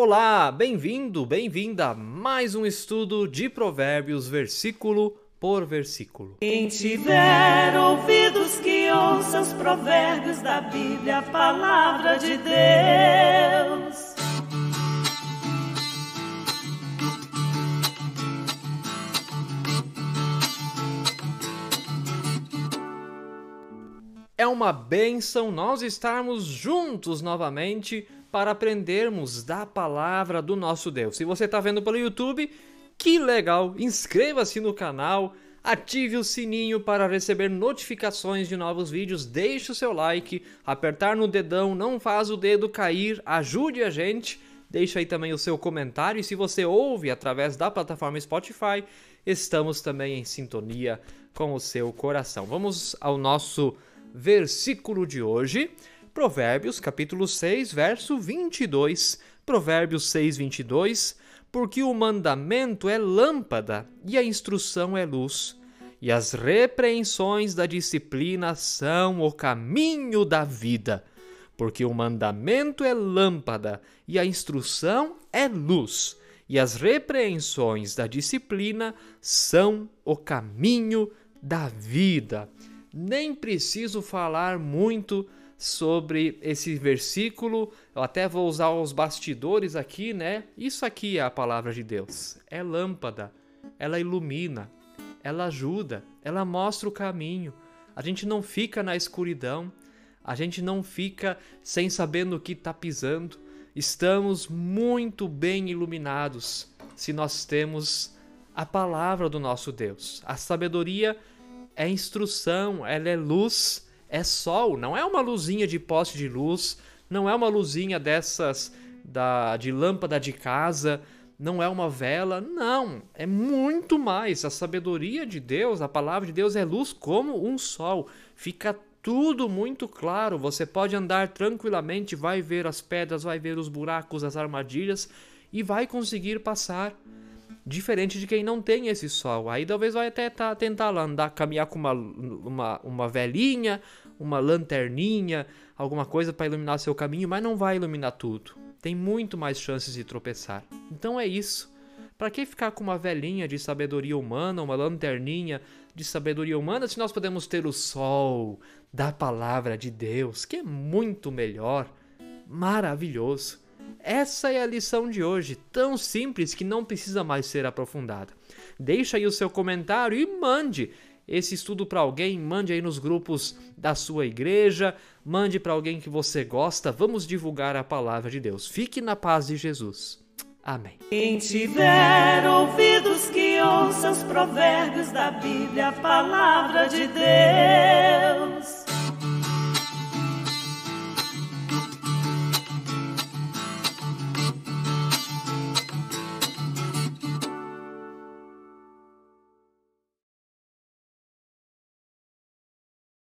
Olá, bem-vindo, bem-vinda a mais um estudo de Provérbios, versículo por versículo. Quem tiver ouvidos que ouça os provérbios da Bíblia, a palavra de Deus. É uma bênção nós estarmos juntos novamente para aprendermos da palavra do nosso Deus. Se você está vendo pelo YouTube, que legal! Inscreva-se no canal, ative o sininho para receber notificações de novos vídeos, deixe o seu like, apertar no dedão não faz o dedo cair, ajude a gente. Deixe aí também o seu comentário e se você ouve através da plataforma Spotify, estamos também em sintonia com o seu coração. Vamos ao nosso versículo de hoje. Provérbios, capítulo 6, verso 22. Provérbios 6, 22. Porque o mandamento é lâmpada e a instrução é luz, e as repreensões da disciplina são o caminho da vida. Porque o mandamento é lâmpada e a instrução é luz, e as repreensões da disciplina são o caminho da vida. Nem preciso falar muito sobre esse versículo. Eu até vou usar os bastidores aqui, né? Isso aqui é a palavra de Deus. É lâmpada, ela ilumina, ela ajuda, ela mostra o caminho. A gente não fica na escuridão, a gente não fica sem saber no que está pisando. Estamos muito bem iluminados se nós temos a palavra do nosso Deus. A sabedoria é instrução, ela é luz é sol, não é uma luzinha de poste de luz, não é uma luzinha dessas da de lâmpada de casa, não é uma vela, não, é muito mais. A sabedoria de Deus, a palavra de Deus é luz como um sol. Fica tudo muito claro. Você pode andar tranquilamente, vai ver as pedras, vai ver os buracos, as armadilhas e vai conseguir passar. Diferente de quem não tem esse sol. Aí talvez vai até tá, tentar lá andar, caminhar com uma, uma, uma velhinha, uma lanterninha, alguma coisa para iluminar seu caminho, mas não vai iluminar tudo. Tem muito mais chances de tropeçar. Então é isso. Para que ficar com uma velhinha de sabedoria humana, uma lanterninha de sabedoria humana, se nós podemos ter o sol da palavra de Deus, que é muito melhor, maravilhoso. Essa é a lição de hoje, tão simples que não precisa mais ser aprofundada. Deixa aí o seu comentário e mande esse estudo para alguém, mande aí nos grupos da sua igreja, mande para alguém que você gosta. Vamos divulgar a palavra de Deus. Fique na paz de Jesus. Amém. Quem tiver ouvidos que ouça os provérbios da Bíblia, a palavra de Deus.